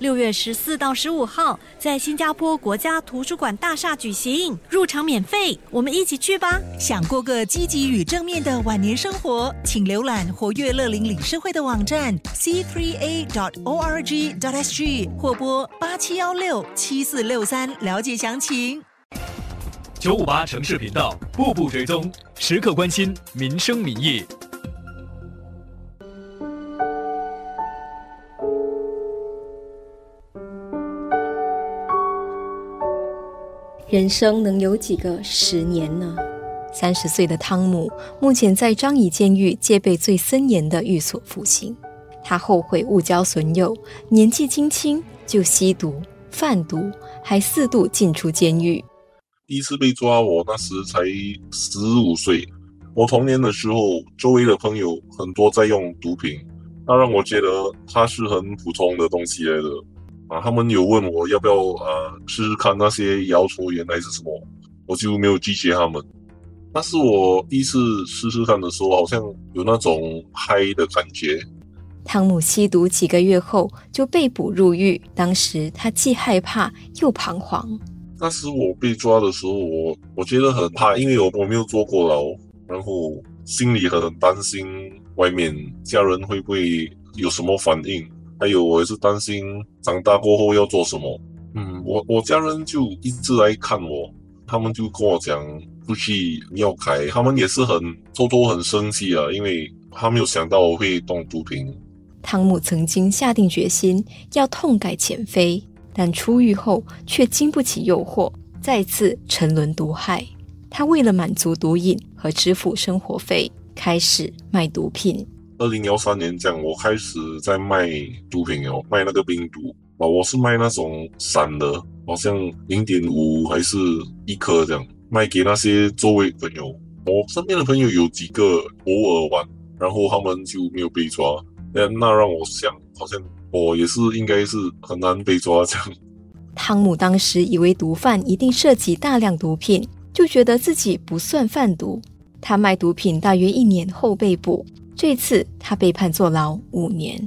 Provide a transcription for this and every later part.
六月十四到十五号，在新加坡国家图书馆大厦举行，入场免费，我们一起去吧！想过个积极与正面的晚年生活，请浏览活跃乐龄理事会的网站 c3a.org.dot.sg 或拨八七幺六七四六三了解详情。九五八城市频道，步步追踪，时刻关心民生民意。人生能有几个十年呢？三十岁的汤姆目前在张仪监狱戒备最森严的寓所服刑。他后悔误交损友，年纪轻轻就吸毒、贩毒，还四度进出监狱。第一次被抓，我那时才十五岁。我童年的时候，周围的朋友很多在用毒品，那让我觉得它是很普通的东西来的。啊，他们有问我要不要呃试试看那些摇头原来是什么，我就没有拒绝他们。但是我第一次试试看的时候，好像有那种嗨的感觉。汤姆吸毒几个月后就被捕入狱，当时他既害怕又彷徨。那时我被抓的时候，我我觉得很怕，因为我我没有坐过牢，然后心里很担心外面家人会不会有什么反应。还有，我也是担心长大过后要做什么。嗯，我我家人就一直来看我，他们就跟我讲不去要开，他们也是很偷偷很生气啊，因为他没有想到我会动毒品。汤姆曾经下定决心要痛改前非，但出狱后却经不起诱惑，再次沉沦毒害。他为了满足毒瘾和支付生活费，开始卖毒品。二零幺三年这样，我开始在卖毒品哦，卖那个冰毒啊，我是卖那种散的，好像零点五还是一颗这样，卖给那些周围朋友。我身边的朋友有几个偶尔玩，然后他们就没有被抓，那那让我想，好像我也是应该是很难被抓这样。汤姆当时以为毒贩一定涉及大量毒品，就觉得自己不算贩毒。他卖毒品大约一年后被捕。这次他被判坐牢五年，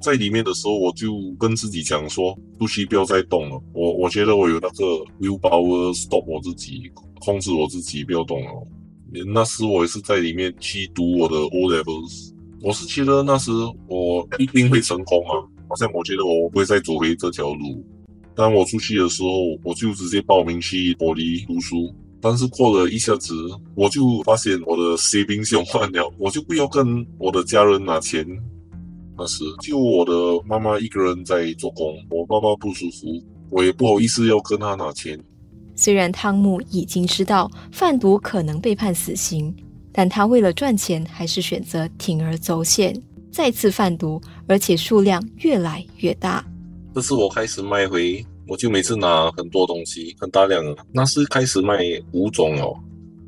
在里面的时候，我就跟自己讲说，不需不要再动了。我我觉得我有那个 willpower stop 我自己，控制我自己不要动了。那时我也是在里面去读我的 O levels，我是觉得那时我一定会成功啊，好像我觉得我不会再走回这条路。当我出去的时候，我就直接报名去柏林读书。但是过了一下子，我就发现我的 saving 用完了，我就不要跟我的家人拿钱。那时就我的妈妈一个人在做工，我爸爸不舒服，我也不好意思要跟他拿钱。虽然汤姆已经知道贩毒可能被判死刑，但他为了赚钱，还是选择铤而走险，再次贩毒，而且数量越来越大。这是我开始卖回。我就每次拿很多东西，很大量。那是开始卖五种哦。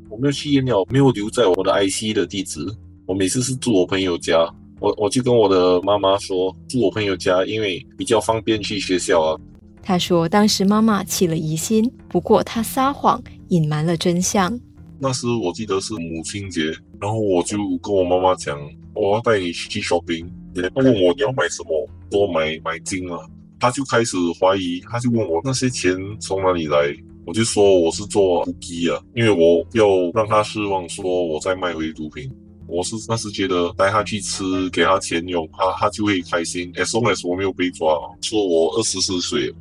我没有去验了，没有留在我的 IC 的地址。我每次是住我朋友家，我我就跟我的妈妈说住我朋友家，因为比较方便去学校啊。他说当时妈妈起了疑心，不过他撒谎隐瞒了真相。那时我记得是母亲节，然后我就跟我妈妈讲，我要带你去 shopping。他问我你要买什么，多买买金啊。他就开始怀疑，他就问我那些钱从哪里来，我就说我是做毒机啊，因为我要让他失望，说我在卖回毒品。我是那时觉得带他去吃，给他钱用，他他就会开心。As long as 我没有被抓，说我二十四岁。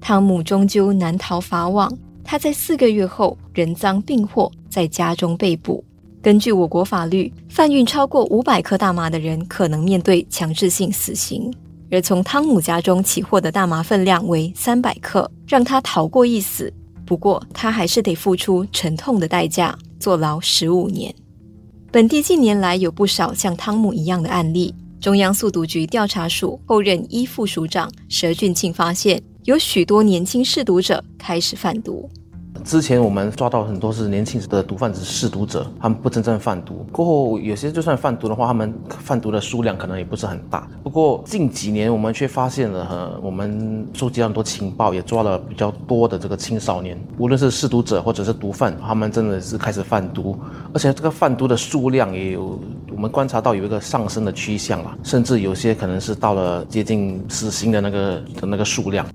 汤姆终究难逃法网，他在四个月后人赃并获，在家中被捕。根据我国法律，贩运超过五百克大麻的人可能面对强制性死刑。而从汤姆家中起获的大麻分量为三百克，让他逃过一死。不过，他还是得付出沉痛的代价，坐牢十五年。本地近年来有不少像汤姆一样的案例。中央速毒局调查署后任一副署长佘俊庆发现，有许多年轻试毒者开始贩毒。之前我们抓到很多是年轻时的毒贩子试毒者，他们不真正贩毒。过后有些就算贩毒的话，他们贩毒的数量可能也不是很大。不过近几年我们却发现了，呃，我们收集了很多情报，也抓了比较多的这个青少年，无论是试毒者或者是毒贩，他们真的是开始贩毒，而且这个贩毒的数量也有我们观察到有一个上升的趋向了，甚至有些可能是到了接近死刑的那个的那个数量。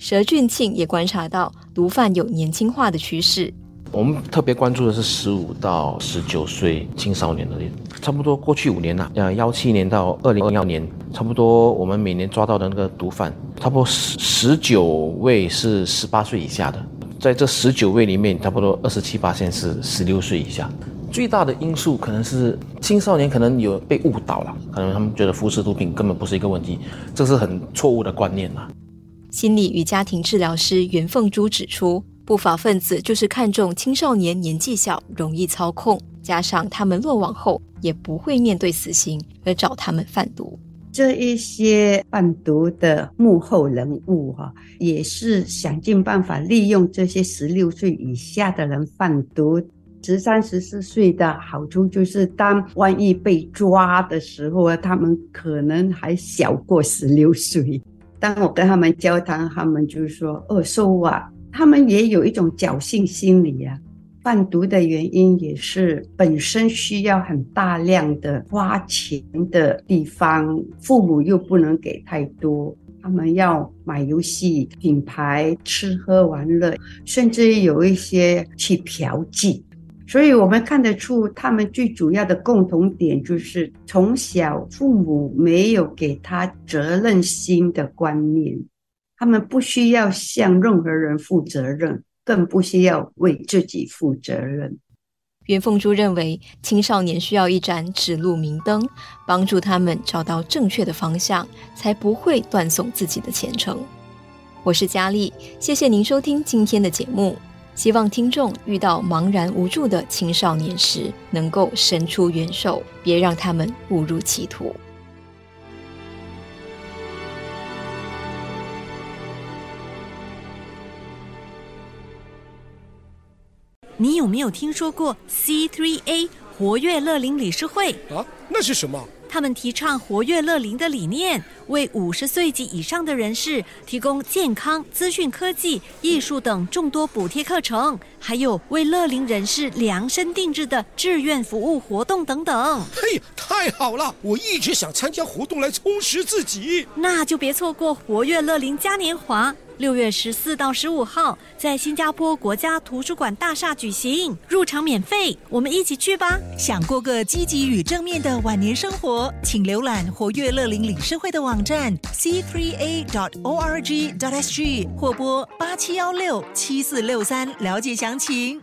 佘俊庆也观察到毒贩有年轻化的趋势。我们特别关注的是十五到十九岁青少年的，差不多过去五年呐，呃，幺七年到二零二幺年，差不多我们每年抓到的那个毒贩，差不多十十九位是十八岁以下的，在这十九位里面，差不多二十七八线是十六岁以下。最大的因素可能是青少年可能有被误导了，可能他们觉得服食毒品根本不是一个问题，这是很错误的观念呐。心理与家庭治疗师袁凤珠指出，不法分子就是看重青少年年纪小、容易操控，加上他们落网后也不会面对死刑，而找他们贩毒。这一些贩毒的幕后人物哈，也是想尽办法利用这些十六岁以下的人贩毒。十三、十四岁的好处就是，当万一被抓的时候啊，他们可能还小过十六岁。当我跟他们交谈，他们就是说：“哦，收啊！”他们也有一种侥幸心理啊。贩毒的原因也是本身需要很大量的花钱的地方，父母又不能给太多，他们要买游戏、品牌、吃喝玩乐，甚至有一些去嫖妓。所以，我们看得出，他们最主要的共同点就是从小父母没有给他责任心的观念，他们不需要向任何人负责任，更不需要为自己负责任。袁凤珠认为，青少年需要一盏指路明灯，帮助他们找到正确的方向，才不会断送自己的前程。我是佳丽，谢谢您收听今天的节目。希望听众遇到茫然无助的青少年时，能够伸出援手，别让他们误入歧途。你有没有听说过 C3A 活跃乐龄理事会？啊，那是什么？他们提倡活跃乐龄的理念，为五十岁及以上的人士提供健康、资讯科技、艺术等众多补贴课程，还有为乐龄人士量身定制的志愿服务活动等等。嘿，太好了！我一直想参加活动来充实自己，那就别错过活跃乐龄嘉年华。六月十四到十五号，在新加坡国家图书馆大厦举行，入场免费，我们一起去吧！想过个积极与正面的晚年生活，请浏览活跃乐龄理事会的网站 c3a.dot.org.dot.sg 或拨八七幺六七四六三了解请